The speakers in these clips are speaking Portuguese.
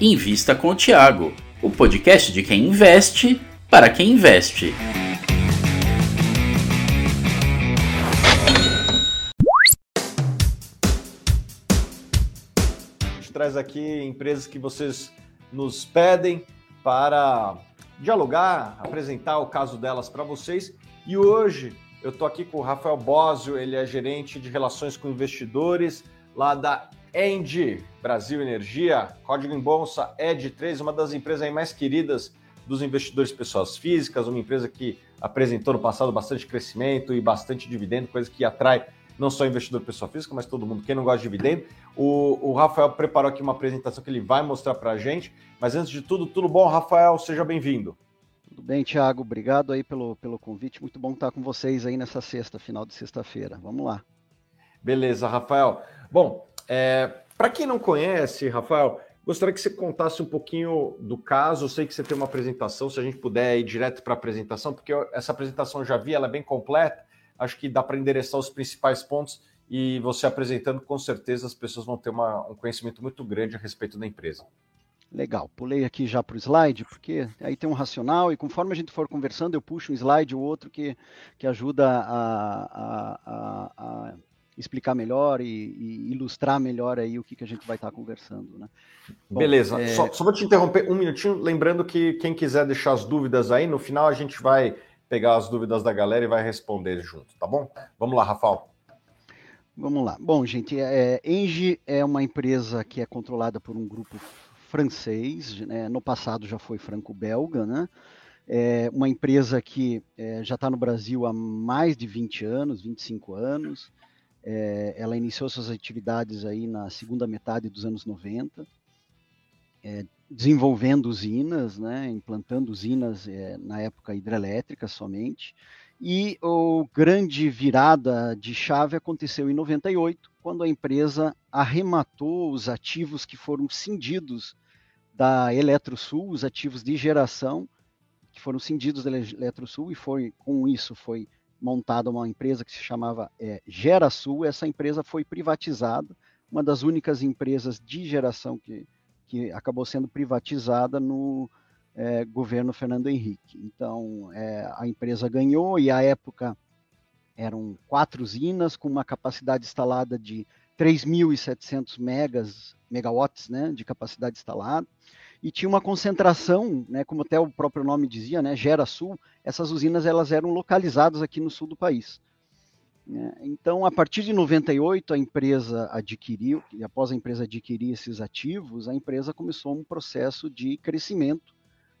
Invista com o Tiago, o podcast de quem investe para quem investe. A gente traz aqui empresas que vocês nos pedem para dialogar, apresentar o caso delas para vocês. E hoje eu estou aqui com o Rafael Bósio, ele é gerente de relações com investidores lá da ENGIE, Brasil Energia, código em bolsa ED3, uma das empresas mais queridas dos investidores pessoas físicas, uma empresa que apresentou no passado bastante crescimento e bastante dividendo, coisa que atrai não só investidor pessoa física, mas todo mundo, quem não gosta de dividendo. O, o Rafael preparou aqui uma apresentação que ele vai mostrar para a gente, mas antes de tudo, tudo bom, Rafael? Seja bem-vindo. Tudo bem, Thiago. Obrigado aí pelo, pelo convite. Muito bom estar com vocês aí nessa sexta, final de sexta-feira. Vamos lá. Beleza, Rafael. Bom, é, para quem não conhece, Rafael, gostaria que você contasse um pouquinho do caso. Eu sei que você tem uma apresentação, se a gente puder ir direto para a apresentação, porque essa apresentação eu já vi, ela é bem completa. Acho que dá para endereçar os principais pontos e você apresentando, com certeza as pessoas vão ter uma, um conhecimento muito grande a respeito da empresa. Legal, pulei aqui já para o slide, porque aí tem um racional e conforme a gente for conversando, eu puxo um slide ou outro que, que ajuda a, a, a, a explicar melhor e, e, ilustrar melhor aí o que, que a gente vai estar tá conversando. Né? Bom, Beleza, é... só, só vou te interromper um minutinho, lembrando que quem quiser deixar as dúvidas aí, no final a gente vai pegar as dúvidas da galera e vai responder junto, tá bom? Vamos lá, Rafael. Vamos lá. Bom, gente, é, Engie é uma empresa que é controlada por um grupo francês, né? no passado já foi franco-belga, né? É uma empresa que é, já está no Brasil há mais de 20 anos, 25 anos. É, ela iniciou suas atividades aí na segunda metade dos anos 90, é, desenvolvendo usinas, né, implantando usinas é, na época hidrelétrica somente. E o grande virada de chave aconteceu em 98, quando a empresa arrematou os ativos que foram cindidos da Eletrosul, os ativos de geração que foram cindidos da Eletrosul e foi com isso foi montada uma empresa que se chamava é, GeraSul. Essa empresa foi privatizada, uma das únicas empresas de geração que, que acabou sendo privatizada no é, governo Fernando Henrique. Então, é, a empresa ganhou e à época eram quatro usinas com uma capacidade instalada de 3.700 megas, megawatts né, de capacidade instalada e tinha uma concentração, né, como até o próprio nome dizia, né, Gera Sul, essas usinas elas eram localizadas aqui no sul do país. Né. Então, a partir de 98, a empresa adquiriu, e após a empresa adquirir esses ativos, a empresa começou um processo de crescimento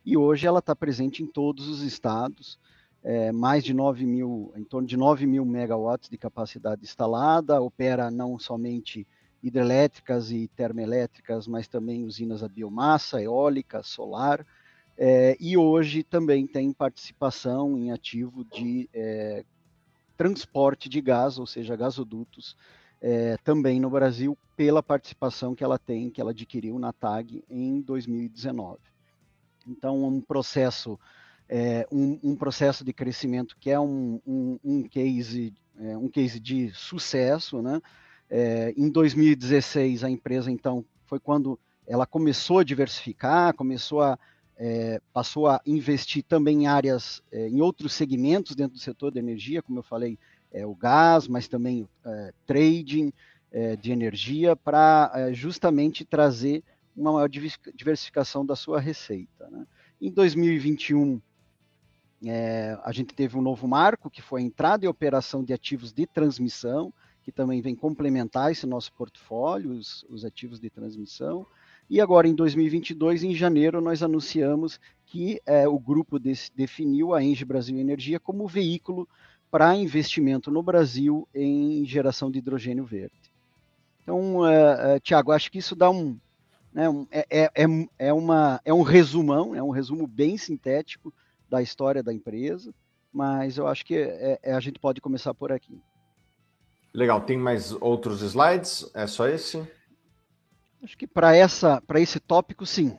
e hoje ela está presente em todos os estados, é, mais de 9 mil, em torno de 9 mil megawatts de capacidade instalada, opera não somente hidrelétricas e termoelétricas, mas também usinas a biomassa, eólica, solar, é, e hoje também tem participação em ativo de é, transporte de gás, ou seja, gasodutos, é, também no Brasil, pela participação que ela tem, que ela adquiriu na TAG em 2019. Então, um processo, é, um, um, processo de crescimento que é um, um, um case, é, um case de sucesso, né? É, em 2016, a empresa, então, foi quando ela começou a diversificar, começou a, é, passou a investir também em áreas, é, em outros segmentos dentro do setor de energia, como eu falei, é, o gás, mas também é, trading é, de energia, para justamente trazer uma maior diversificação da sua receita. Né? Em 2021, é, a gente teve um novo marco, que foi a entrada e operação de ativos de transmissão, que também vem complementar esse nosso portfólio, os, os ativos de transmissão. E agora, em 2022, em janeiro, nós anunciamos que é, o grupo definiu a Engie Brasil Energia como veículo para investimento no Brasil em geração de hidrogênio verde. Então, é, é, Tiago, acho que isso dá um, né, um é, é, é, é, uma, é um resumão, é um resumo bem sintético da história da empresa, mas eu acho que é, é, a gente pode começar por aqui. Legal, tem mais outros slides? É só esse? Acho que para essa, para esse tópico, sim.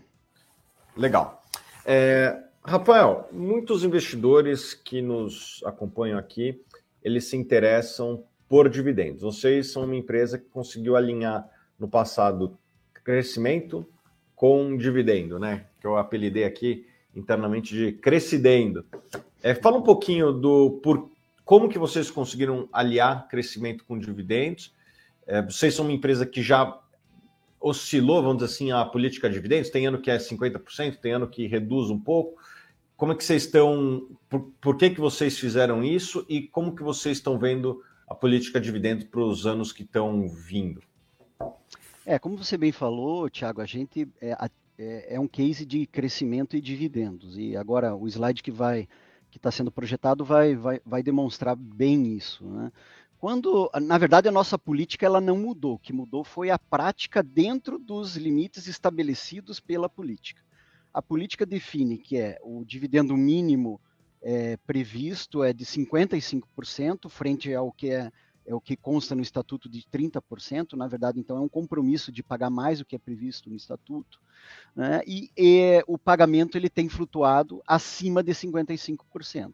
Legal. É, Rafael, muitos investidores que nos acompanham aqui, eles se interessam por dividendos. Vocês são uma empresa que conseguiu alinhar no passado crescimento com dividendo, né? Que eu apelidei aqui internamente de crescidendo. É, fala um pouquinho do por como que vocês conseguiram aliar crescimento com dividendos. É, vocês são uma empresa que já oscilou, vamos dizer assim, a política de dividendos. Tem ano que é 50%, tem ano que reduz um pouco. Como é que vocês estão? Por, por que, que vocês fizeram isso e como que vocês estão vendo a política de dividendos para os anos que estão vindo? É, como você bem falou, Tiago, a gente é, é, é, um case de crescimento e dividendos. E agora o slide que vai que está sendo projetado vai, vai, vai demonstrar bem isso. Né? Quando, na verdade, a nossa política ela não mudou. O que mudou foi a prática dentro dos limites estabelecidos pela política. A política define que é o dividendo mínimo é, previsto é de 55% frente ao que é é o que consta no estatuto de 30%, na verdade, então é um compromisso de pagar mais do que é previsto no estatuto, né? e, e o pagamento ele tem flutuado acima de 55%.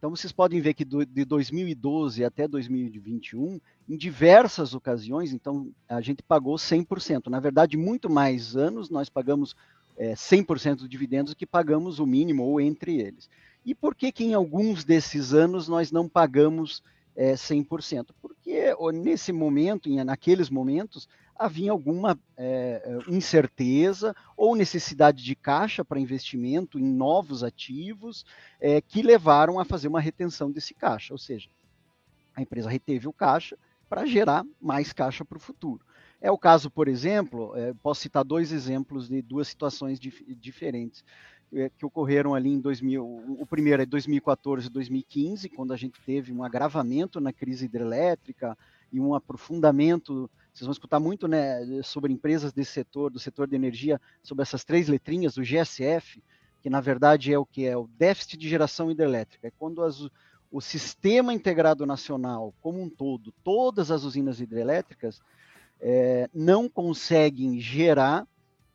Então vocês podem ver que do, de 2012 até 2021, em diversas ocasiões, então a gente pagou 100%. Na verdade, muito mais anos nós pagamos é, 100% dos dividendos do que pagamos o mínimo ou entre eles. E por que que em alguns desses anos nós não pagamos é, 100%, porque nesse momento, naqueles momentos, havia alguma é, incerteza ou necessidade de caixa para investimento em novos ativos é, que levaram a fazer uma retenção desse caixa, ou seja, a empresa reteve o caixa para gerar mais caixa para o futuro. É o caso, por exemplo, é, posso citar dois exemplos de duas situações dif diferentes. É, que ocorreram ali em 2000, o primeiro é 2014 e 2015, quando a gente teve um agravamento na crise hidrelétrica e um aprofundamento, vocês vão escutar muito né, sobre empresas desse setor, do setor de energia, sobre essas três letrinhas do GSF, que na verdade é o que é o déficit de geração hidrelétrica, é quando as, o sistema integrado nacional como um todo, todas as usinas hidrelétricas, é, não conseguem gerar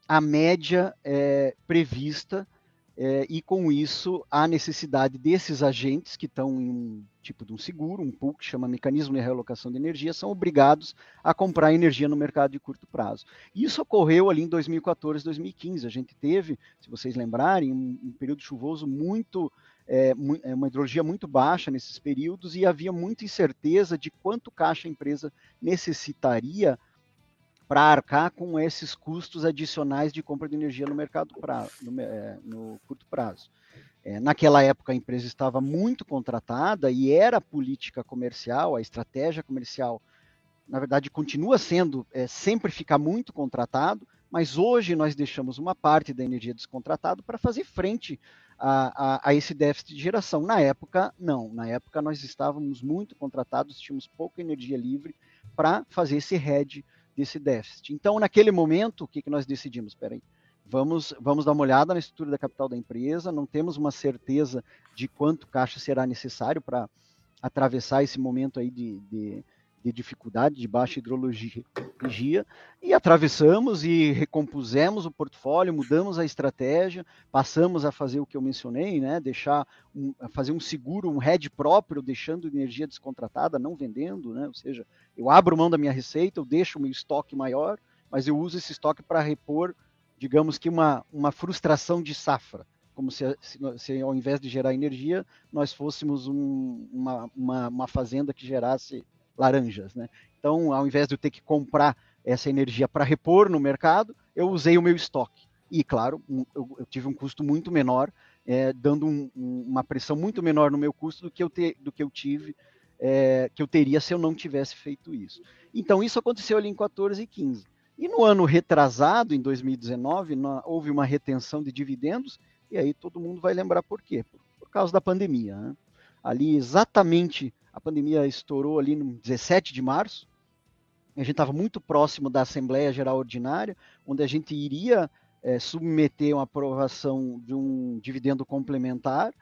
a média é, prevista é, e com isso há necessidade desses agentes que estão em um tipo de um seguro, um pool que chama mecanismo de realocação de energia, são obrigados a comprar energia no mercado de curto prazo. Isso ocorreu ali em 2014, 2015. A gente teve, se vocês lembrarem, um, um período chuvoso muito é, é, uma hidrologia muito baixa nesses períodos e havia muita incerteza de quanto caixa a empresa necessitaria para arcar com esses custos adicionais de compra de energia no mercado pra, no, é, no, curto prazo. É, naquela época a empresa estava muito contratada e era a política comercial, a estratégia comercial, na verdade continua sendo é, sempre ficar muito contratado, mas hoje nós deixamos uma parte da energia descontratada para fazer frente a, a, a, esse déficit de geração. Na época, não. Na época nós estávamos muito contratados, tínhamos pouca energia livre para fazer esse hedge desse déficit. Então, naquele momento, o que, que nós decidimos? Espera aí, vamos, vamos dar uma olhada na estrutura da capital da empresa, não temos uma certeza de quanto caixa será necessário para atravessar esse momento aí de, de de dificuldade, de baixa hidrologia, e atravessamos e recompusemos o portfólio, mudamos a estratégia, passamos a fazer o que eu mencionei, né, deixar um, fazer um seguro, um hedge próprio, deixando energia descontratada, não vendendo, né, ou seja, eu abro mão da minha receita, eu deixo o meu estoque maior, mas eu uso esse estoque para repor, digamos que uma, uma frustração de safra, como se, se, se, ao invés de gerar energia, nós fôssemos um, uma, uma, uma, fazenda que gerasse laranjas. Né? Então, ao invés de eu ter que comprar essa energia para repor no mercado, eu usei o meu estoque. E, claro, eu, eu tive um custo muito menor, é, dando um, um, uma pressão muito menor no meu custo do que eu, te, do que eu tive, é, que eu teria se eu não tivesse feito isso. Então, isso aconteceu ali em 14 e 15. E no ano retrasado, em 2019, na, houve uma retenção de dividendos, e aí todo mundo vai lembrar por quê? Por, por causa da pandemia. Né? Ali, exatamente a pandemia estourou ali no 17 de março. A gente estava muito próximo da Assembleia Geral Ordinária, onde a gente iria é, submeter uma aprovação de um dividendo complementar.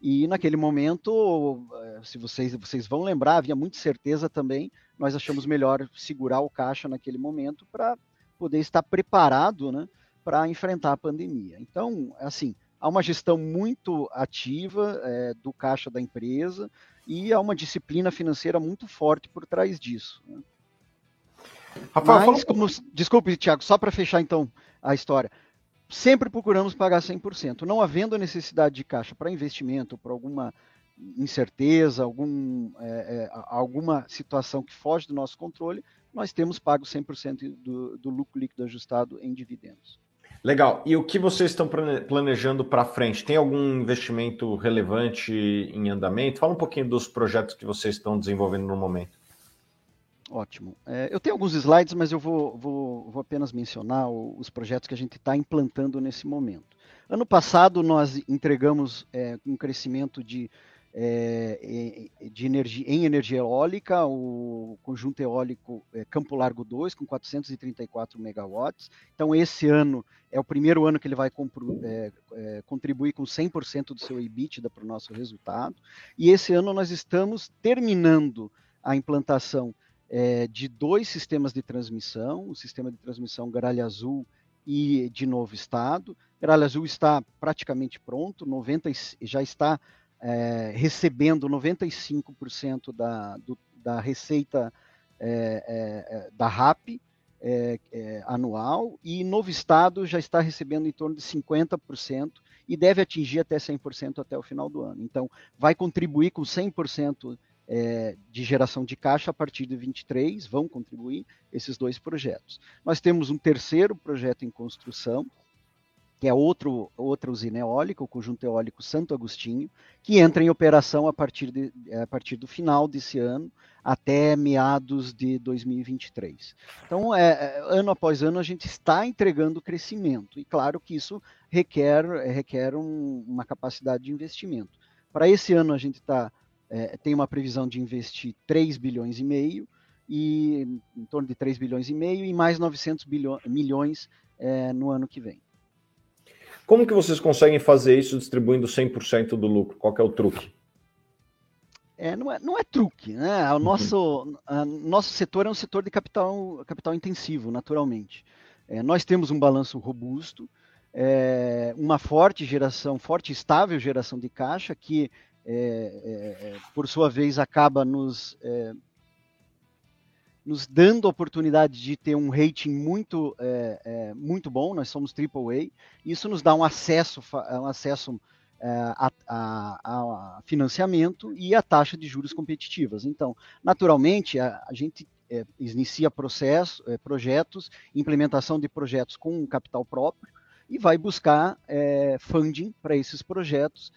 E naquele momento, é, se vocês, vocês vão lembrar, havia muita certeza também, nós achamos melhor segurar o caixa naquele momento para poder estar preparado né, para enfrentar a pandemia. Então, assim, há uma gestão muito ativa é, do caixa da empresa, e há uma disciplina financeira muito forte por trás disso. Né? Rafael, Mas, como, desculpe, Tiago, só para fechar então a história. sempre procuramos pagar 100%. Não havendo a necessidade de caixa para investimento, para alguma incerteza, algum, é, é, alguma situação que foge do nosso controle, nós temos pago 100% do, do lucro líquido ajustado em dividendos. Legal. E o que vocês estão planejando para frente? Tem algum investimento relevante em andamento? Fala um pouquinho dos projetos que vocês estão desenvolvendo no momento. Ótimo. É, eu tenho alguns slides, mas eu vou, vou, vou apenas mencionar os projetos que a gente está implantando nesse momento. Ano passado, nós entregamos é, um crescimento de é, de energia, em energia eólica, o conjunto eólico é, Campo Largo 2, com 434 megawatts. Então, esse ano é o primeiro ano que ele vai é, é, contribuir com 100% do seu EBITDA para o nosso resultado. E esse ano nós estamos terminando a implantação é, de dois sistemas de transmissão, o sistema de transmissão Gralha Azul e de Novo Estado. Gralha Azul está praticamente pronto, 90, já está é, recebendo 95% da, do, da receita é, é, é da RAP é, é, anual e Novo Estado já está recebendo em torno de 50% e deve atingir até 100% até o final do ano. Então, vai contribuir com 100% de geração de caixa a partir de 23, vão contribuir esses dois projetos. Nós temos um terceiro projeto em construção, que é outro, outra usina eólica, o conjunto eólico Santo Agostinho, que entra em operação a partir, de, a partir do final desse ano até meados de 2023. Então, é, é, ano após ano, a gente está entregando crescimento, e claro que isso requer, requer um, uma capacidade de investimento. Para esse ano, a gente tá, é, tem uma previsão de investir 3 bilhões e meio, e em torno de 3 bilhões e meio, e mais 900 bilhões, milhões é, no ano que vem. Como que vocês conseguem fazer isso distribuindo 100% do lucro? Qual é o truque? É, não, é, não é truque, né? O uhum. nosso, nosso setor é um setor de capital, capital intensivo, naturalmente. É, nós temos um balanço robusto, é, uma forte geração, forte e estável geração de caixa, que, é, é, é, por sua vez, acaba nos nos dando a oportunidade de ter um rating muito, é, é, muito bom, nós somos AAA, isso nos dá um acesso, um acesso é, a, a, a, financiamento e a taxa de juros competitivas. Então, naturalmente, a, a gente é, inicia processo, é, projetos, implementação de projetos com capital próprio e vai buscar é, funding para esses projetos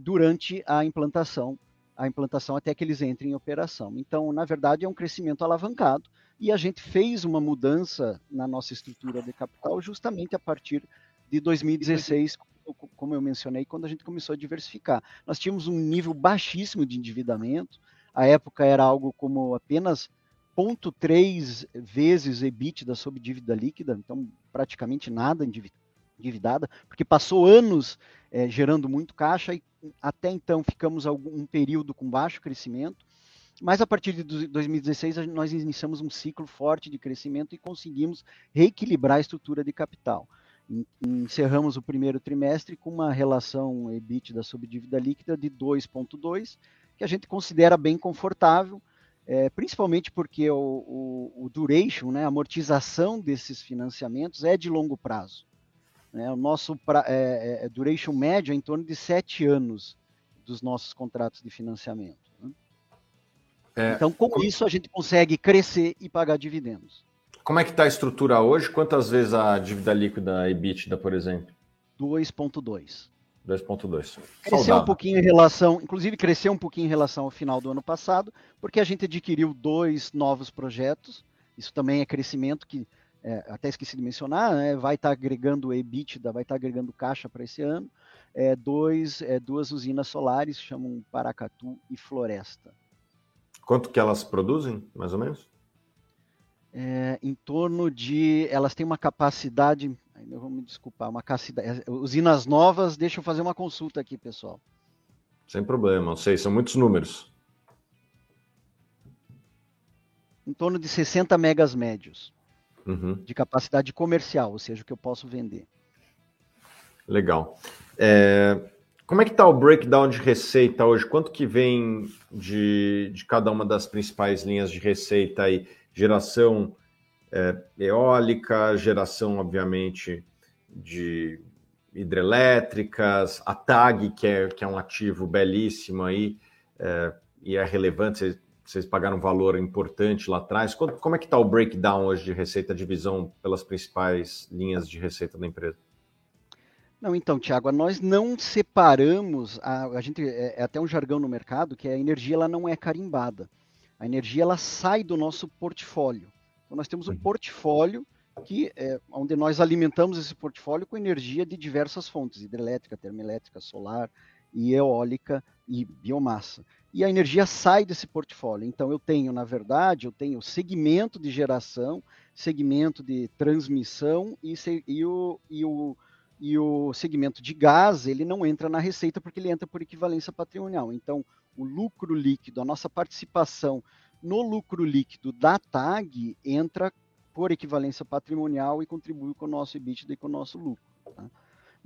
durante a implantação a implantação até que eles entrem em operação. Então, na verdade, é um crescimento alavancado e a gente fez uma mudança na nossa estrutura de capital justamente a partir de 2016, como eu mencionei, quando a gente começou a diversificar. Nós tínhamos um nível baixíssimo de endividamento, a época era algo como apenas 0,3 vezes EBITDA sobre dívida líquida, então praticamente nada endividada, porque passou anos é, gerando muito caixa e até então ficamos algum período com baixo crescimento, mas a partir de 2016 nós iniciamos um ciclo forte de crescimento e conseguimos reequilibrar a estrutura de capital. Encerramos o primeiro trimestre com uma relação EBITDA sobre dívida líquida de 2,2, que a gente considera bem confortável, é, principalmente porque o, o, o duration, né, a amortização desses financiamentos é de longo prazo. Né? O nosso pra, é, é, é, duration médio é em torno de sete anos dos nossos contratos de financiamento. Né? É, então, com isso, a gente consegue crescer e pagar dividendos. Como é que está a estrutura hoje? Quantas vezes a dívida líquida EBITDA, por exemplo? 2,2. 2,2. Cresceu um pouquinho em relação, inclusive cresceu um pouquinho em relação ao final do ano passado, porque a gente adquiriu dois novos projetos. Isso também é crescimento que é, até esqueci de mencionar, né, vai estar tá agregando EBITDA, vai estar tá agregando caixa para esse ano, é, dois, é, duas usinas solares, chamam Paracatu e Floresta. Quanto que elas produzem, mais ou menos? É, em torno de. Elas têm uma capacidade. Eu vou me desculpar, uma capacidade. É, usinas novas, deixa eu fazer uma consulta aqui, pessoal. Sem problema, eu sei, são muitos números. Em torno de 60 megas médios uhum. de capacidade comercial, ou seja, o que eu posso vender. Legal. É, como é que está o breakdown de receita hoje? Quanto que vem de, de cada uma das principais linhas de receita aí? Geração é, eólica, geração, obviamente, de hidrelétricas, a TAG, que é, que é um ativo belíssimo aí, é, e é relevante, vocês pagaram um valor importante lá atrás. Como é que está o breakdown hoje de receita, divisão pelas principais linhas de receita da empresa? Não, então, Tiago, nós não separamos, a, a gente é, é, até um jargão no mercado que a energia ela não é carimbada. A energia ela sai do nosso portfólio. Então nós temos um uhum. portfólio que é, onde nós alimentamos esse portfólio com energia de diversas fontes, hidrelétrica, termoelétrica, solar e eólica e biomassa. E a energia sai desse portfólio. Então eu tenho, na verdade, eu tenho segmento de geração, segmento de transmissão e, e, o, e, o, e o segmento de gás, ele não entra na receita porque ele entra por equivalência patrimonial. Então, o lucro líquido, a nossa participação no lucro líquido da TAG entra por equivalência patrimonial e contribui com o nosso EBITDA e com o nosso lucro. Tá?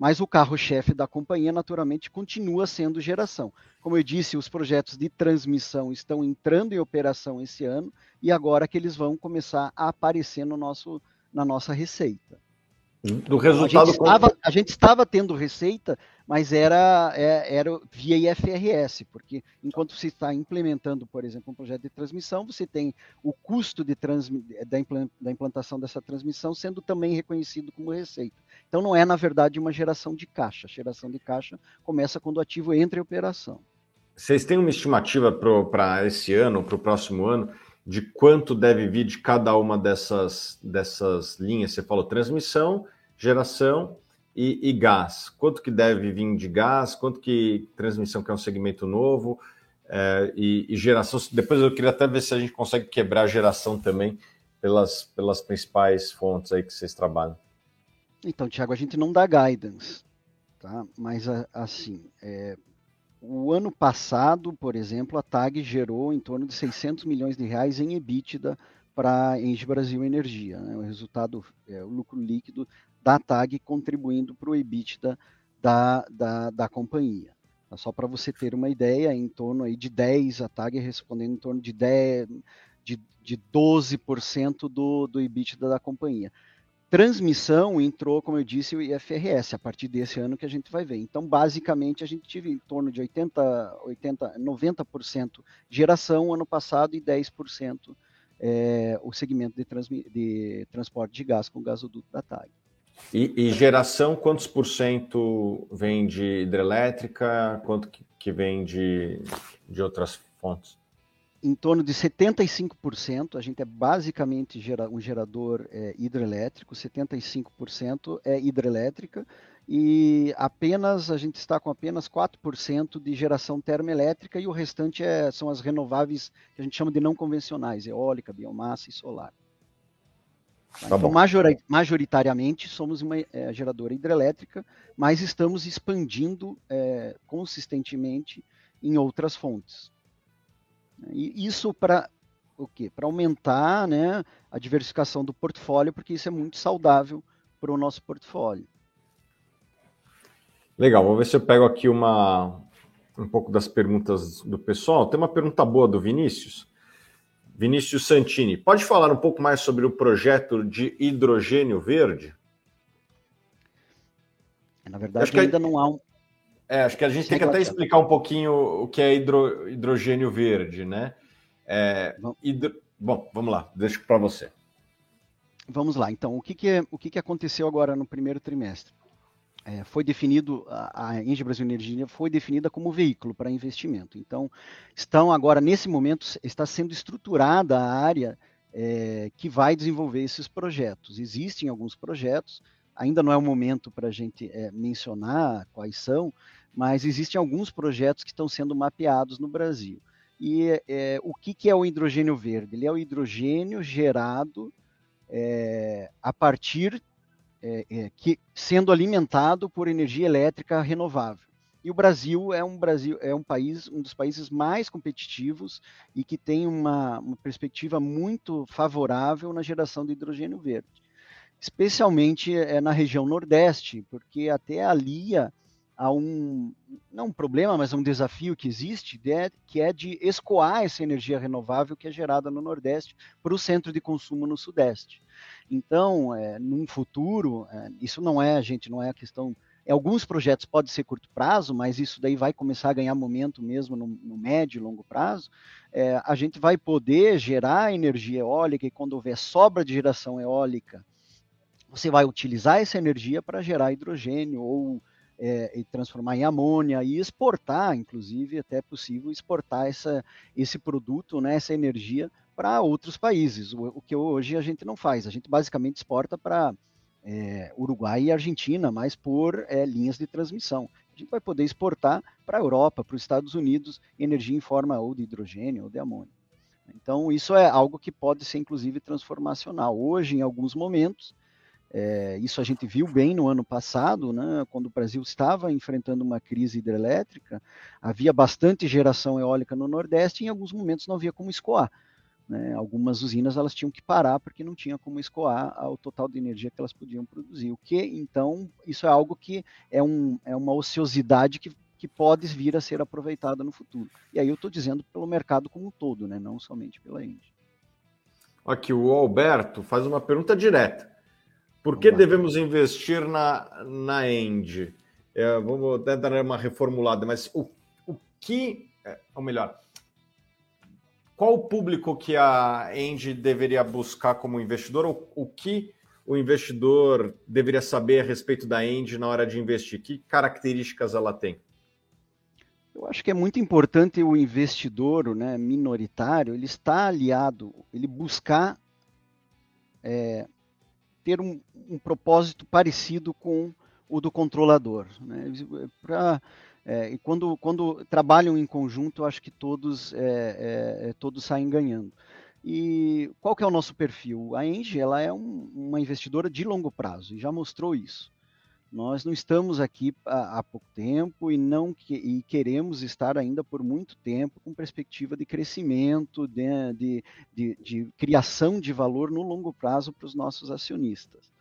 Mas o carro-chefe da companhia, naturalmente, continua sendo geração. Como eu disse, os projetos de transmissão estão entrando em operação esse ano e agora que eles vão começar a aparecer no nosso, na nossa receita. Do resultado. A gente, estava, a gente estava tendo receita, mas era, é, era via IFRS, porque enquanto você está implementando, por exemplo, um projeto de transmissão, você tem o custo de transmi, da implantação dessa transmissão sendo também reconhecido como receita. Então não é, na verdade, uma geração de caixa. A geração de caixa começa quando o ativo entra em operação. Vocês têm uma estimativa para esse ano, para o próximo ano, de quanto deve vir de cada uma dessas, dessas linhas. Você falou transmissão, geração e, e, gás. Quanto que deve vir de gás, quanto que transmissão, que é um segmento novo, é, e, e, geração. Depois eu queria até ver se a gente consegue quebrar a geração também pelas, pelas principais fontes aí que vocês trabalham. Então, Tiago, a gente não dá guidance, tá? Mas assim, é, o ano passado, por exemplo, a TAG gerou em torno de 600 milhões de reais em EBITDA para Engie Brasil Energia. Né? O resultado, é, o lucro líquido da TAG contribuindo para o EBITDA da, da, da companhia. Tá? Só para você ter uma ideia, em torno aí de 10, a TAG respondendo em torno de 10, de, de 12% do, do EBITDA da companhia transmissão entrou, como eu disse, o IFRS, a partir desse ano que a gente vai ver. Então, basicamente, a gente tive em torno de 80, 80 90% geração ano passado e 10% é, o segmento de, de, transporte de gás com gasoduto da TAG. E, e, geração, quantos por cento vem de hidrelétrica, quanto que, vem de, de outras fontes? em torno de 75%, a gente é basicamente gera, um gerador é, hidrelétrico, 75% é hidrelétrica, e apenas a gente está com apenas 4% de geração termoelétrica e o restante é, são as renováveis que a gente chama de não convencionais, eólica, biomassa e solar. Tá então, majoritariamente, somos uma é, geradora hidrelétrica, mas estamos expandindo é, consistentemente em outras fontes. E isso para o quê? Para aumentar né, a diversificação do portfólio, porque isso é muito saudável para o nosso portfólio. Legal, vou ver se eu pego aqui uma, um pouco das perguntas do pessoal. Tem uma pergunta boa do Vinícius. Vinícius Santini, pode falar um pouco mais sobre o projeto de hidrogênio verde? Na verdade, ainda não há um, é, acho que a gente tem que até explicar um pouquinho o que é hidro, hidrogênio verde, né? É, hidro... Bom, vamos lá, deixo para você. Vamos lá, então, o que, que, o que, que aconteceu agora no primeiro trimestre? É, foi definido, a, a Engie Brasil Energia foi definida como veículo para investimento. Então, estão agora, nesse momento, está sendo estruturada a área é, que vai desenvolver esses projetos. Existem alguns projetos, ainda não é o momento para a gente é, mencionar quais são, mas existem alguns projetos que estão sendo mapeados no Brasil. E é, o que, que, é o hidrogênio verde? Ele é o hidrogênio gerado é, a partir é, é, que sendo alimentado por energia elétrica renovável. E o Brasil é um Brasil é um país um dos países mais competitivos e que tem uma, uma perspectiva muito favorável na geração de hidrogênio verde, especialmente é, na região Nordeste, porque até ali a um, não um problema, mas um desafio que existe, né, que é de escoar essa energia renovável que é gerada no Nordeste para o centro de consumo no Sudeste. Então, é, num futuro, é, isso não é, gente, não é a questão. Em alguns projetos pode ser curto prazo, mas isso daí vai começar a ganhar momento mesmo no, no médio e longo prazo. É, a gente vai poder gerar energia eólica e quando houver sobra de geração eólica, você vai utilizar essa energia para gerar hidrogênio ou é, e transformar em amônia e exportar, inclusive, até é possível exportar essa, esse produto, né, essa energia para outros países, o, o, que hoje a gente não faz. A gente basicamente exporta para é, Uruguai e Argentina, mas por é, linhas de transmissão. A gente vai poder exportar para a Europa, para os Estados Unidos, energia em forma ou de hidrogênio ou de amônia. Então, isso é algo que pode ser, inclusive, transformacional. Hoje, em alguns momentos, é, isso a gente viu bem no ano passado, né, quando o Brasil estava enfrentando uma crise hidrelétrica, havia bastante geração eólica no Nordeste e em alguns momentos não havia como escoar. Né? Algumas usinas elas tinham que parar porque não tinha como escoar o total de energia que elas podiam produzir. O que, então, isso é algo que é, um, é uma ociosidade que, que pode vir a ser aproveitada no futuro. E aí eu estou dizendo pelo mercado como um todo, né? não somente pela Engie. Aqui o Alberto faz uma pergunta direta. Por que devemos investir na, na End? É, vamos dar uma reformulada, mas o, o que, é, ou melhor, qual o público que a End deveria buscar como investidor? O, o que o investidor deveria saber a respeito da End na hora de investir? Que características ela tem? Eu acho que é muito importante o investidor né, minoritário, ele está aliado, ele buscar é, ter um, um propósito parecido com o do controlador. Né? Pra, é, e quando, quando trabalham em conjunto, acho que todos, é, é, é, todos saem ganhando. E qual que é o nosso perfil? A Engie ela é um, uma investidora de longo prazo e já mostrou isso. Nós não estamos aqui há, há pouco tempo e não que, e queremos estar ainda por muito tempo com perspectiva de crescimento, de, de, de, de criação de valor no longo prazo para os nossos acionistas.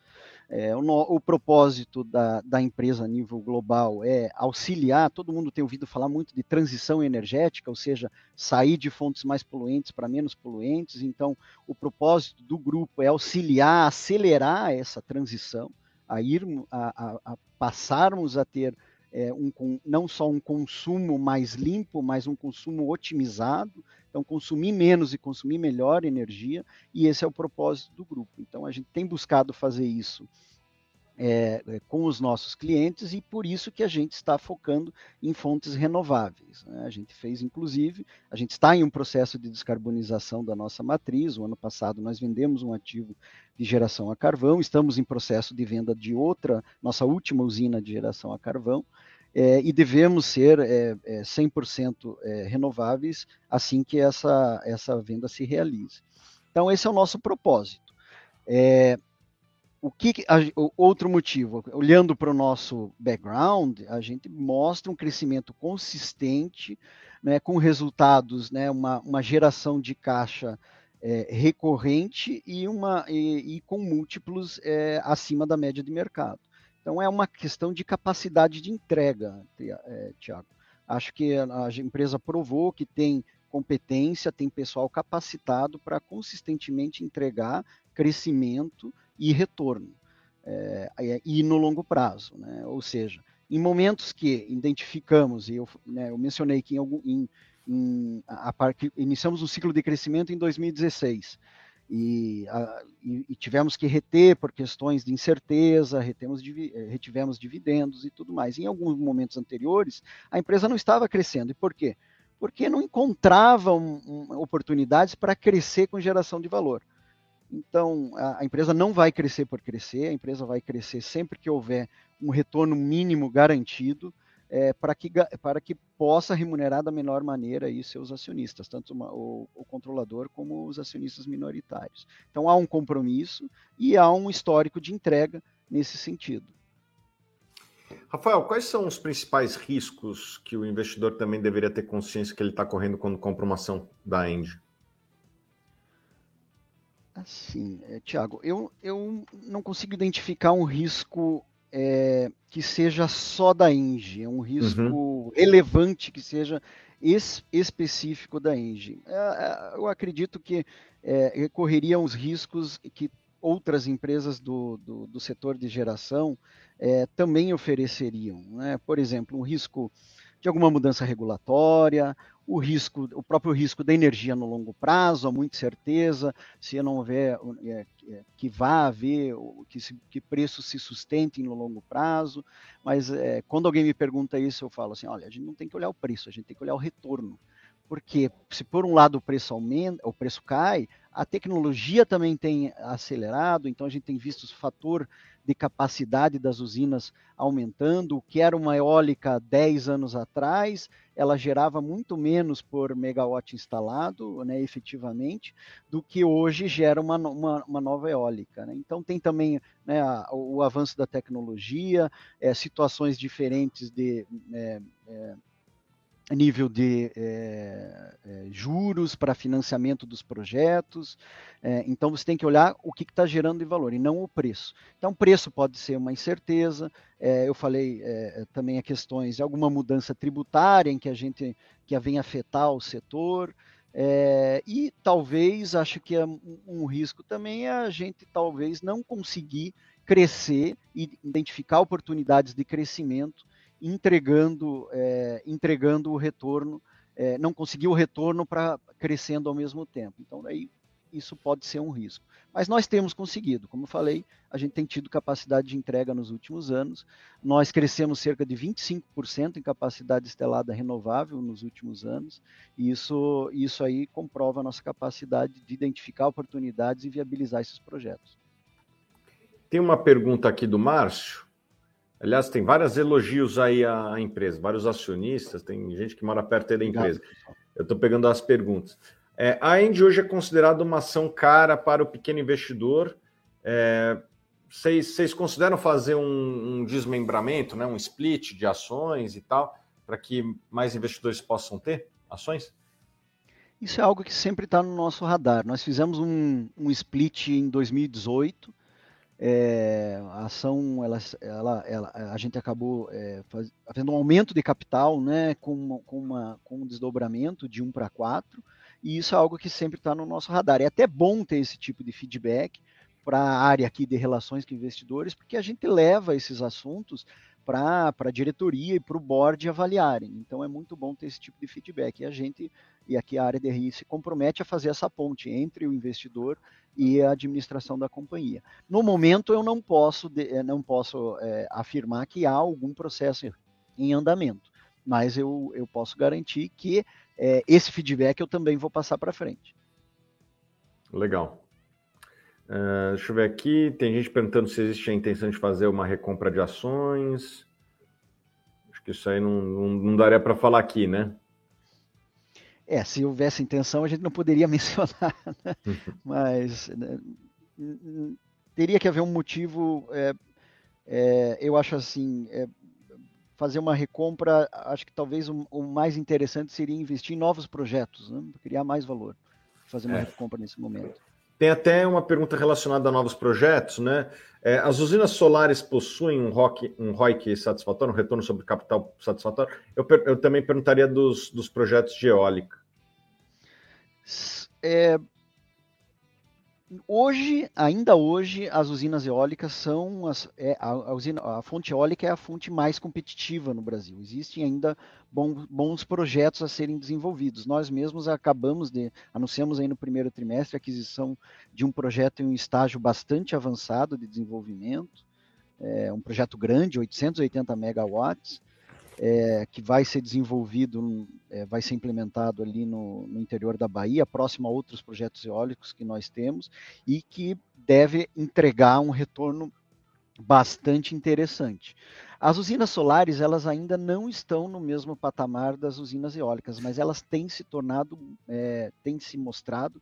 É, o, o, propósito da, da, empresa a nível global é auxiliar, todo mundo tem ouvido falar muito de transição energética, ou seja, sair de fontes mais poluentes para menos poluentes. Então, o propósito do grupo é auxiliar, acelerar essa transição a, ir, a, a, a passarmos a ter é, um, não só um consumo mais limpo, mas um consumo otimizado. Então, consumir menos e consumir melhor energia, e esse é o propósito do grupo. Então, a gente tem buscado fazer isso é, é, com os nossos clientes e por isso que a gente está focando em fontes renováveis. Né? A gente fez, inclusive, a gente está em um processo de descarbonização da nossa matriz. O ano passado nós vendemos um ativo de geração a carvão, estamos em processo de venda de outra, nossa última usina de geração a carvão. É, e devemos ser é, é, 100% é, renováveis assim que essa, essa venda se realize. Então, esse é o nosso propósito. É, o que a, outro motivo, olhando para o nosso background, a gente mostra um crescimento consistente, né, com resultados, né, uma, uma geração de caixa é, recorrente e, uma, e, e com múltiplos acima da média de mercado. Então é uma questão de capacidade de entrega, é, Tiago. Acho que a empresa provou que tem competência, tem pessoal capacitado para consistentemente entregar crescimento e retorno, é, e no longo prazo. Né? Ou seja, em momentos que identificamos, e eu, né, eu mencionei que em, algum, em, em a, a, iniciamos um ciclo de crescimento em 2016, e, a, e, e, tivemos que reter por questões de incerteza, retemos, eh, retivemos dividendos e tudo mais. Em alguns momentos anteriores, a empresa não estava crescendo. E por quê? Porque não encontrava um, um, oportunidades para crescer com geração de valor. Então, a, a, empresa não vai crescer por crescer, a empresa vai crescer sempre que houver um retorno mínimo garantido é, para que, que possa remunerar da melhor maneira aí seus acionistas, tanto uma, o, o, controlador como os acionistas minoritários. Então, há um compromisso e há um histórico de entrega nesse sentido. Rafael, quais são os principais riscos que o investidor também deveria ter consciência que ele está correndo quando compra uma ação da Engie? Assim, é, Tiago, eu, eu não consigo identificar um risco é, que seja só da Engie, um risco uhum. relevante que seja es, específico da Engie. É, é eu acredito que é, uns riscos que outras empresas do, do, do setor de geração é, também ofereceriam. Né? Por exemplo, um risco de alguma mudança regulatória, o risco, o próprio risco da energia no longo prazo, há muita certeza, se não houver é, é, que vá haver, que, se, que preços se sustentem no longo prazo, mas é, quando alguém me pergunta isso, eu falo assim, olha, a gente não tem que olhar o preço, a gente tem que olhar o retorno. Porque se por um lado o preço aumenta, o preço cai, a tecnologia também tem acelerado, então a gente tem visto o fator de capacidade das usinas aumentando, o que era uma eólica 10 anos atrás, ela gerava muito menos por megawatt instalado, né, efetivamente, do que hoje gera uma, uma, uma nova eólica. Né? Então tem também né, a, o avanço da tecnologia, é, situações diferentes de é, é, nível de é, é, juros para financiamento dos projetos. É, então você tem que olhar o que está gerando de valor e não o preço. Então, preço pode ser uma incerteza. eu falei também a questões de alguma mudança tributária em que a gente que vem afetar o setor. e talvez acho que é um, um risco também é a gente talvez não conseguir crescer e identificar oportunidades de crescimento entregando, é, entregando o retorno, é, não conseguiu o retorno para crescendo ao mesmo tempo. Então, aí isso pode ser um risco. Mas nós temos conseguido, como eu falei, a gente tem tido capacidade de entrega nos últimos anos. Nós crescemos cerca de 25% em capacidade estelada renovável nos últimos anos, e isso, isso aí comprova a nossa capacidade de identificar oportunidades e viabilizar esses projetos. Tem uma pergunta aqui do Márcio. Aliás, tem vários elogios aí à empresa, vários acionistas, tem gente que mora perto aí da empresa. Eu estou pegando as perguntas. É, a End hoje é considerada uma ação cara para o pequeno investidor. É, vocês, consideram fazer um, um, desmembramento, né, um split de ações e tal, para que mais investidores possam ter ações? Isso é algo que sempre está no nosso radar. Nós fizemos um, um split em 2018 é, a ação, ela, ela, ela, a gente acabou é, faz, um aumento de capital, né, com, com, uma, com um desdobramento de 1 para 4, e isso é algo que sempre está no nosso radar. É até bom ter esse tipo de feedback para a área aqui de relações com investidores, porque a gente leva esses assuntos para a diretoria e para o board avaliarem. Então é muito bom ter esse tipo de feedback. E a gente, e aqui a área de RI se compromete a fazer essa ponte entre o investidor e a administração da companhia. No momento eu não posso, eh, não posso é, afirmar que há algum processo em andamento, mas eu, eu posso garantir que é, esse feedback eu também vou passar para frente. Legal. Uh, deixa eu ver aqui. Tem gente perguntando se existe a intenção de fazer uma recompra de ações. Acho que isso aí não, não, não daria para falar aqui, né? É, se houvesse intenção, a gente não poderia mencionar, né? mas né, teria que haver um motivo. É, é, eu acho assim, é, fazer uma recompra, acho que talvez o, o, mais interessante seria investir em novos projetos, né? criar mais valor, fazer uma é. recompra nesse momento. Tem até uma pergunta relacionada a novos projetos, né? É, as usinas solares possuem um, ROC, um ROIC satisfatório, um retorno sobre capital satisfatório? Eu, eu também perguntaria dos, dos projetos de eólica. É, hoje, ainda hoje, as usinas eólicas são as, é, a, a, usina, a, fonte eólica é a fonte mais competitiva no Brasil. Existem ainda bom, bons projetos a serem desenvolvidos. Nós mesmos acabamos de anunciamos aí no primeiro trimestre a aquisição de um projeto em um estágio bastante avançado de desenvolvimento, é, um projeto grande, 880 megawatts é, que vai ser desenvolvido, é, vai ser implementado ali no, no, interior da Bahia, próximo a outros projetos eólicos que nós temos, e que deve entregar um retorno bastante interessante. As usinas solares, elas ainda não estão no mesmo patamar das usinas eólicas, mas elas têm se tornado, é, têm se mostrado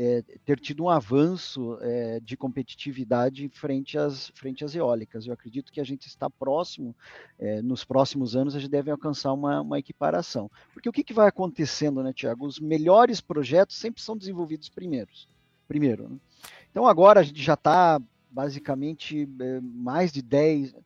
é, ter tido um avanço é, de competitividade frente às, frente às eólicas. Eu acredito que a gente está próximo, é, nos próximos anos a gente deve alcançar uma, uma equiparação. Porque o que, que vai acontecendo, né, Tiago? Os melhores projetos sempre são desenvolvidos primeiros, primeiro. Né? Então agora a gente já está basicamente é, mais de 10,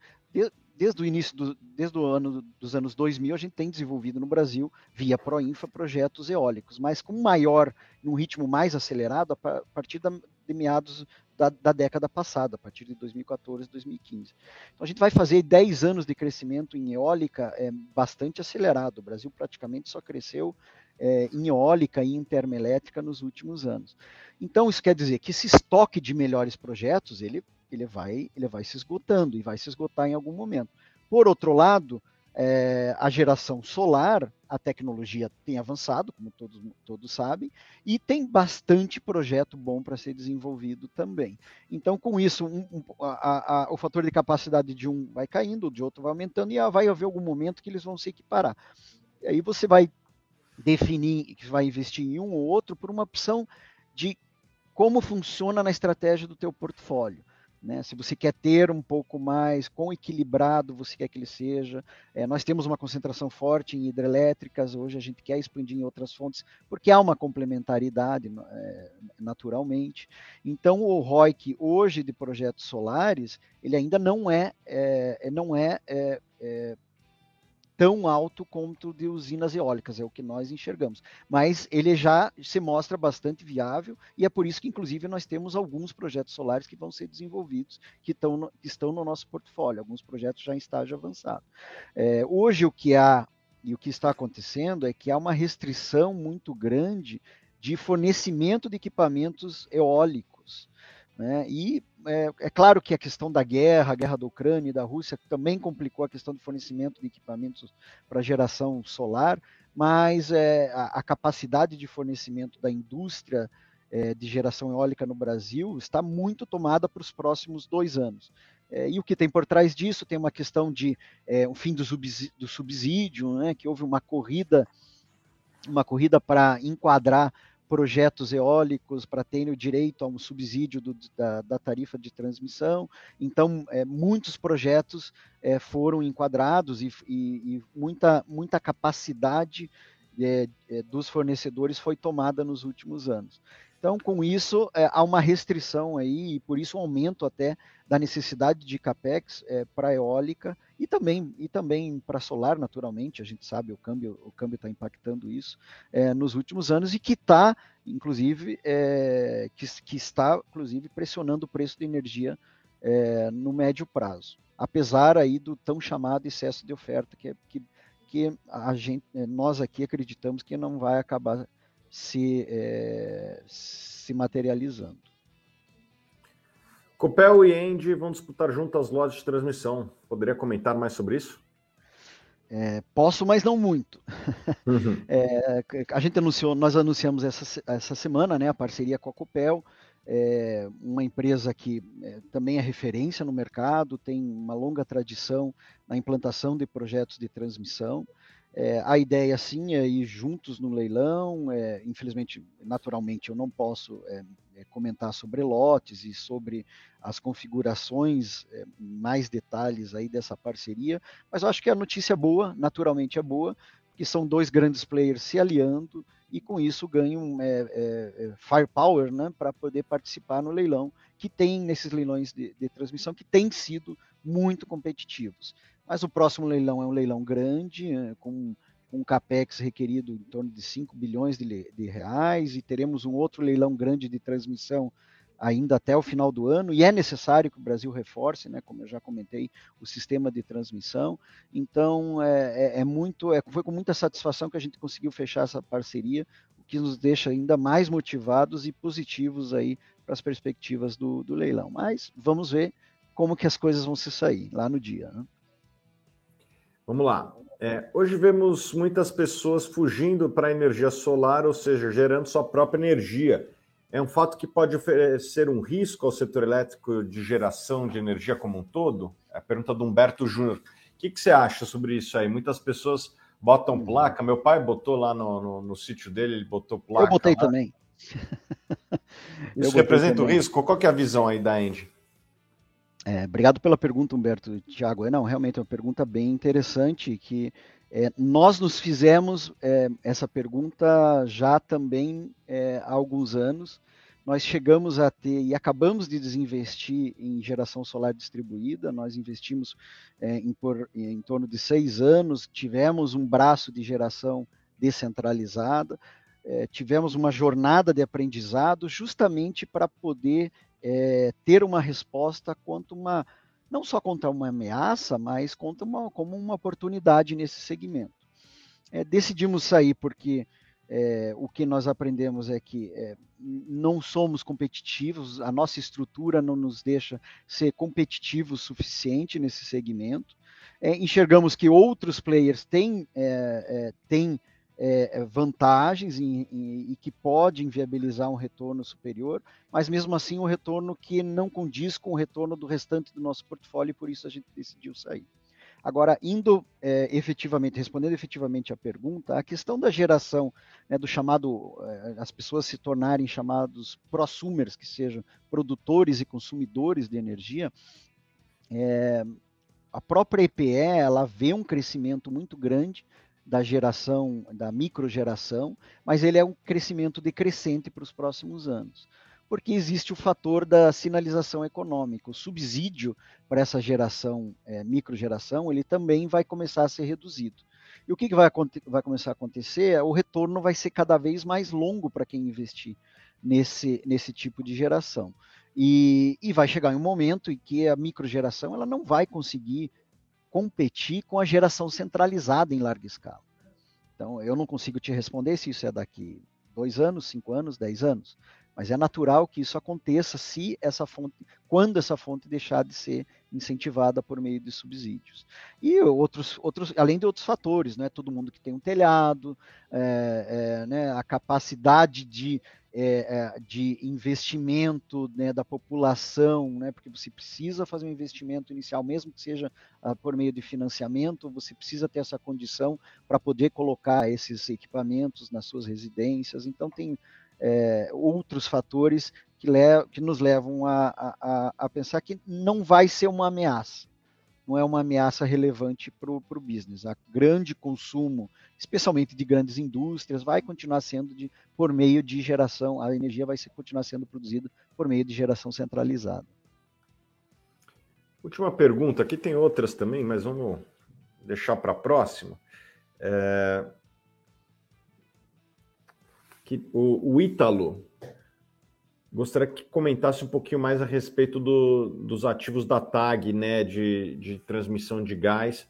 desde o início do, desde o ano dos anos 2000 a gente tem desenvolvido no Brasil via Proinfa projetos eólicos, mas com maior, num ritmo mais acelerado a partir da, de meados da, da, década passada, a partir de 2014, 2015. Então a gente vai fazer 10 anos de crescimento em eólica é, bastante acelerado. O Brasil praticamente só cresceu é, em eólica e em termoelétrica nos últimos anos. Então isso quer dizer que esse estoque de melhores projetos ele, ele, vai, ele vai se esgotando e vai se esgotar em algum momento. Por outro lado, é, a geração solar, a tecnologia tem avançado, como todos, todos sabem, e tem bastante projeto bom para ser desenvolvido também. Então, com isso, um, um, a, a, o fator de capacidade de um vai caindo, de outro vai aumentando, e vai haver algum momento que eles vão se equiparar. E aí você vai definir que vai investir em um ou outro por uma opção de como funciona na estratégia do teu portfólio. Né? Se você quer ter um pouco mais, quão equilibrado você quer que ele seja. É, nós temos uma concentração forte em hidrelétricas, hoje a gente quer expandir em outras fontes, porque há uma complementaridade é, naturalmente. Então, o ROIC hoje de projetos solares, ele ainda não é, é não é, é, é tão alto quanto de usinas eólicas, é o que nós enxergamos. Mas ele já se mostra bastante viável e é por isso que, inclusive, nós temos alguns projetos solares que vão ser desenvolvidos, que, estão no, que estão no nosso portfólio, alguns projetos já em estágio avançado. É, hoje, o que há e o que está acontecendo é que há uma restrição muito grande de fornecimento de equipamentos eólicos. Né? E é, é, claro que a questão da guerra, a guerra da Ucrânia e da Rússia também complicou a questão do fornecimento de equipamentos para geração solar, mas é, a, a, capacidade de fornecimento da indústria é, de geração eólica no Brasil está muito tomada para os próximos dois anos. É, e o que tem por trás disso tem uma questão de é, o fim do subsídio, do subsídio né, que houve uma corrida, uma corrida para enquadrar projetos eólicos para terem o direito a um subsídio do, da, da, tarifa de transmissão. Então, é, muitos projetos é, foram enquadrados e, e, e, muita, muita capacidade é, é dos fornecedores foi tomada nos últimos anos. Então, com isso, é, há uma restrição aí, e por isso um aumento até da necessidade de capex é, para eólica e também, e também para solar, naturalmente, a gente sabe, o câmbio o câmbio está impactando isso é, nos últimos anos e que está, inclusive, é, que, que, está, inclusive, pressionando o preço de energia é, no médio prazo, apesar aí do tão chamado excesso de oferta que, que, que a gente, nós aqui acreditamos que não vai acabar se, se materializando. Copel e End vão disputar juntas lojas de transmissão. Poderia comentar mais sobre isso? É, posso, mas não muito. Uhum. É, a gente anunciou, nós anunciamos essa, essa semana né, a parceria com a Copel, é uma empresa que é, também é referência no mercado, tem uma longa tradição na implantação de projetos de transmissão. É, a ideia, sim, é ir juntos no leilão. É, infelizmente, naturalmente, eu não posso é, é comentar sobre lotes e sobre as configurações, é, mais detalhes aí dessa parceria, mas eu acho que a notícia é boa, naturalmente é boa, que são dois grandes players se aliando e com isso ganham é, firepower né, para poder participar no leilão, que tem nesses leilões de, de transmissão, que tem sido muito competitivos. Mas o próximo leilão é um leilão grande, é, com um capex requerido em torno de 5 bilhões de, de, reais, e teremos um outro leilão grande de transmissão ainda até o final do ano, e é necessário que o Brasil reforce, né, como eu já comentei, o sistema de transmissão. Então, é, é, é muito, é, foi com muita satisfação que a gente conseguiu fechar essa parceria, o que nos deixa ainda mais motivados e positivos aí para as perspectivas do, do leilão. Mas vamos ver como que as coisas vão se sair lá no dia. Né? Vamos lá. É, hoje vemos muitas pessoas fugindo para a energia solar, ou seja, gerando sua própria energia. É um fato que pode oferecer um risco ao setor elétrico de geração de energia como um todo? É a pergunta do Humberto Júnior. O que, que, você acha sobre isso aí? Muitas pessoas botam uhum. placa. Meu pai botou lá no, no, no sítio dele, ele botou placa. Eu botei lá. também. Isso representa o risco? Qual é a visão aí da Andy? É, obrigado pela pergunta, Humberto. Tiago, é, não, realmente é uma pergunta bem interessante que é, nós nos fizemos é, essa pergunta já também é, há alguns anos. Nós chegamos a ter e acabamos de desinvestir em geração solar distribuída. Nós investimos é, em, por, em torno de seis anos, tivemos um braço de geração descentralizada, tivemos uma jornada de aprendizado justamente para poder é, ter uma resposta quanto uma não só contra uma ameaça, mas contra uma, como uma oportunidade nesse segmento. É, decidimos sair porque é, o que nós aprendemos é que é, não somos competitivos, a nossa estrutura não nos deixa ser competitivos o suficiente nesse segmento. É, enxergamos que outros players têm, têm é, vantagens em, em, e que podem viabilizar um retorno superior, mas mesmo assim um retorno que não condiz com o retorno do restante do nosso portfólio e por isso a gente decidiu sair. Agora, indo é, efetivamente, respondendo efetivamente a pergunta, a questão da geração, né, do chamado, é, as pessoas se tornarem chamados prosumers, que sejam produtores e consumidores de energia, é, a própria EPE, ela vê um crescimento muito grande da geração, da microgeração, mas ele é um crescimento decrescente para os próximos anos porque existe o fator da sinalização econômica. O subsídio para essa geração, é, microgeração, ele também vai começar a ser reduzido. E o que, que vai, vai, começar a acontecer? O retorno vai ser cada vez mais longo para quem investir nesse, nesse tipo de geração. E, e vai chegar um momento em que a microgeração ela não vai conseguir competir com a geração centralizada em larga escala. Então, eu não consigo te responder se isso é daqui dois anos, cinco anos, dez anos. Mas é natural que isso aconteça se essa fonte, quando essa fonte deixar de ser incentivada por meio de subsídios. E outros, outros além de outros fatores, né? todo mundo que tem um telhado, é, é, né? a capacidade de, é, é de investimento né? da população, né? porque você precisa fazer um investimento inicial, mesmo que seja uh, por meio de financiamento, você precisa ter essa condição para poder colocar esses equipamentos nas suas residências. Então, tem é, outros fatores que, que nos levam a, a, a, pensar que não vai ser uma ameaça, não é uma ameaça relevante para o business. A grande consumo, especialmente de grandes indústrias, vai continuar sendo de, por meio de geração, a energia vai continuar sendo produzida por meio de geração centralizada. Última pergunta, aqui tem outras também, mas vamos deixar para a próxima. É, que o, o Ítalo gostaria que comentasse um pouquinho mais a respeito do, dos ativos da TAG, né, de, de transmissão de gás.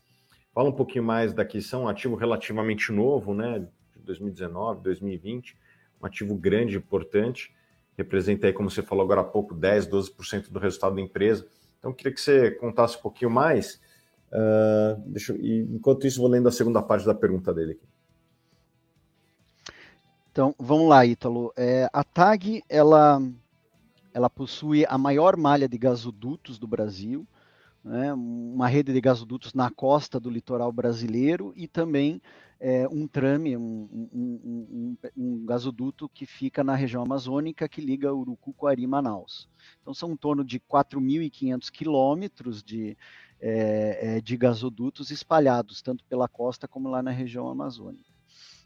Fala um pouquinho mais daqui, são um ativo relativamente novo, né, de 2019, 2020, um ativo grande, importante, representa aí, como você falou agora há pouco, 10, 12% do resultado da empresa. Então, queria que você contasse um pouquinho mais. Uh, eu, enquanto isso, vou lendo a segunda parte da pergunta dele aqui. Então, vamos lá, Ítalo. É, a TAG, ela, ela possui a maior malha de gasodutos do Brasil, né, uma rede de gasodutos na costa do litoral brasileiro e também é, um trame, um, um, um, um, gasoduto que fica na região amazônica que liga Urucuquari e Manaus. Então são em torno de 4.500 quilômetros de, é, é, de gasodutos espalhados tanto pela costa como lá na região amazônica.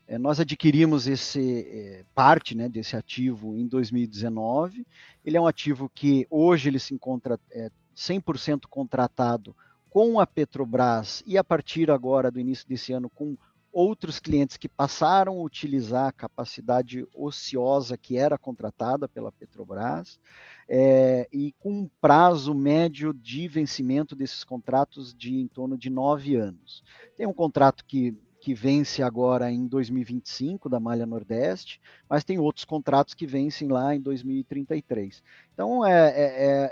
É, nós adquirimos esse é, parte né, desse ativo em 2019. Ele é um ativo que hoje ele se encontra é, 100% contratado com a Petrobras e a partir agora do início desse ano com outros clientes que passaram a utilizar a capacidade ociosa que era contratada pela Petrobras é, e com um prazo médio de vencimento desses contratos de em torno de nove anos. Tem um contrato que que vence agora em 2025 da Malha Nordeste, mas tem outros contratos que vencem lá em 2033. Então é, é,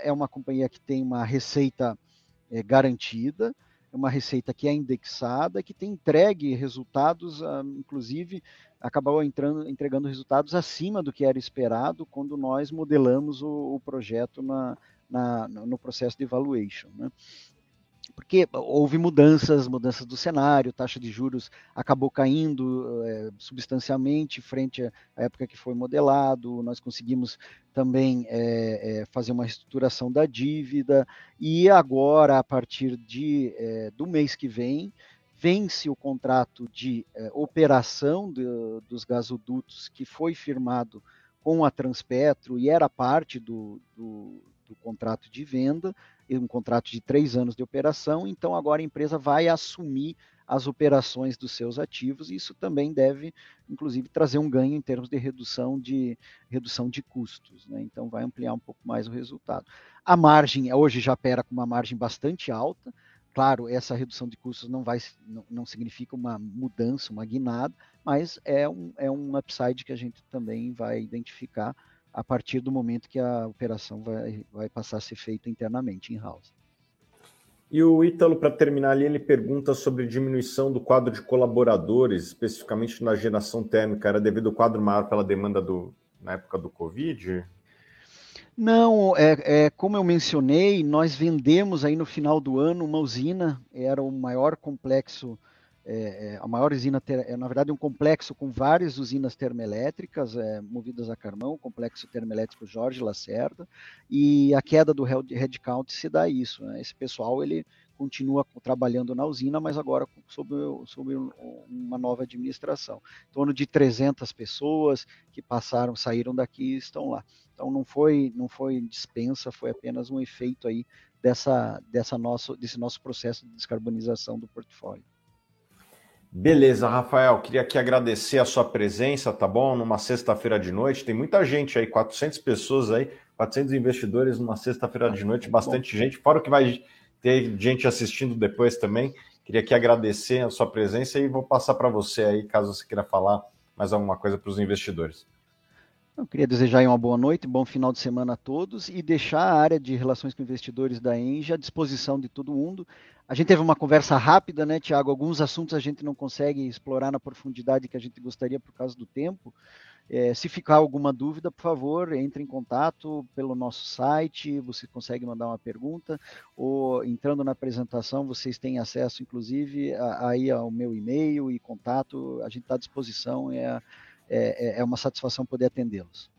é, é uma companhia que tem uma receita é, garantida, é uma receita que é indexada, que tem entregue resultados, ah, inclusive acabou entrando, entregando resultados acima do que era esperado quando nós modelamos o, o projeto na, na, no processo de evaluation. Né? Porque houve mudanças, mudanças do cenário, taxa de juros acabou caindo é, substancialmente frente à época que foi modelado, nós conseguimos também é, é, fazer uma reestruturação da dívida, e agora, a partir de, do mês que vem, vence o contrato de operação de, dos gasodutos que foi firmado com a Transpetro e era parte do, do, do contrato de venda, um contrato de três anos de operação, então agora a empresa vai assumir as operações dos seus ativos, e isso também deve, inclusive, trazer um ganho em termos de redução de, redução de custos. Né? Então, vai ampliar um pouco mais o resultado. A margem, hoje já opera com uma margem bastante alta, Claro, essa redução de custos não, vai, não, não, significa uma mudança, uma guinada, mas é um, é um upside que a gente também vai identificar a partir do momento que a operação vai, vai passar a ser feita internamente em house. E o Ítalo, para terminar ali, ele pergunta sobre diminuição do quadro de colaboradores, especificamente na geração térmica. Era devido ao quadro maior pela demanda do, na época do Covid? Não, é, é, como eu mencionei, nós vendemos aí no final do ano uma usina, era o maior complexo, é, é a maior usina, ter, é, na verdade um complexo com várias usinas termoelétricas é, movidas a carvão, o complexo termoelétrico Jorge Lacerda, e a queda do headcount se dá isso, né? esse pessoal ele continua trabalhando na usina, mas agora sob, sob uma nova administração. Em torno de 300 pessoas que passaram, saíram daqui e estão lá. Então não foi, não foi dispensa, foi apenas um efeito aí dessa, dessa nosso, desse nosso processo de descarbonização do portfólio. Beleza, Rafael, queria aqui agradecer a sua presença, tá bom? Numa sexta-feira de noite, tem muita gente aí, 400 pessoas aí, 400 investidores numa sexta-feira de noite, bastante gente, fora o que vai ter gente assistindo depois também. Queria aqui agradecer a sua presença e vou passar para você aí, caso você queira falar mais alguma coisa para os investidores. Eu queria desejar uma boa noite, bom final de semana a todos e deixar a área de relações com investidores da Engie à disposição de todo mundo. A gente teve uma conversa rápida, né, Tiago? Alguns assuntos a gente não consegue explorar na profundidade que a gente gostaria por causa do tempo. É, se ficar alguma dúvida, por favor, entre em contato pelo nosso site, você consegue mandar uma pergunta, ou entrando na apresentação, vocês têm acesso, inclusive, aí ao meu e-mail e contato, a gente está à disposição, é, é, é uma satisfação poder atendê-los.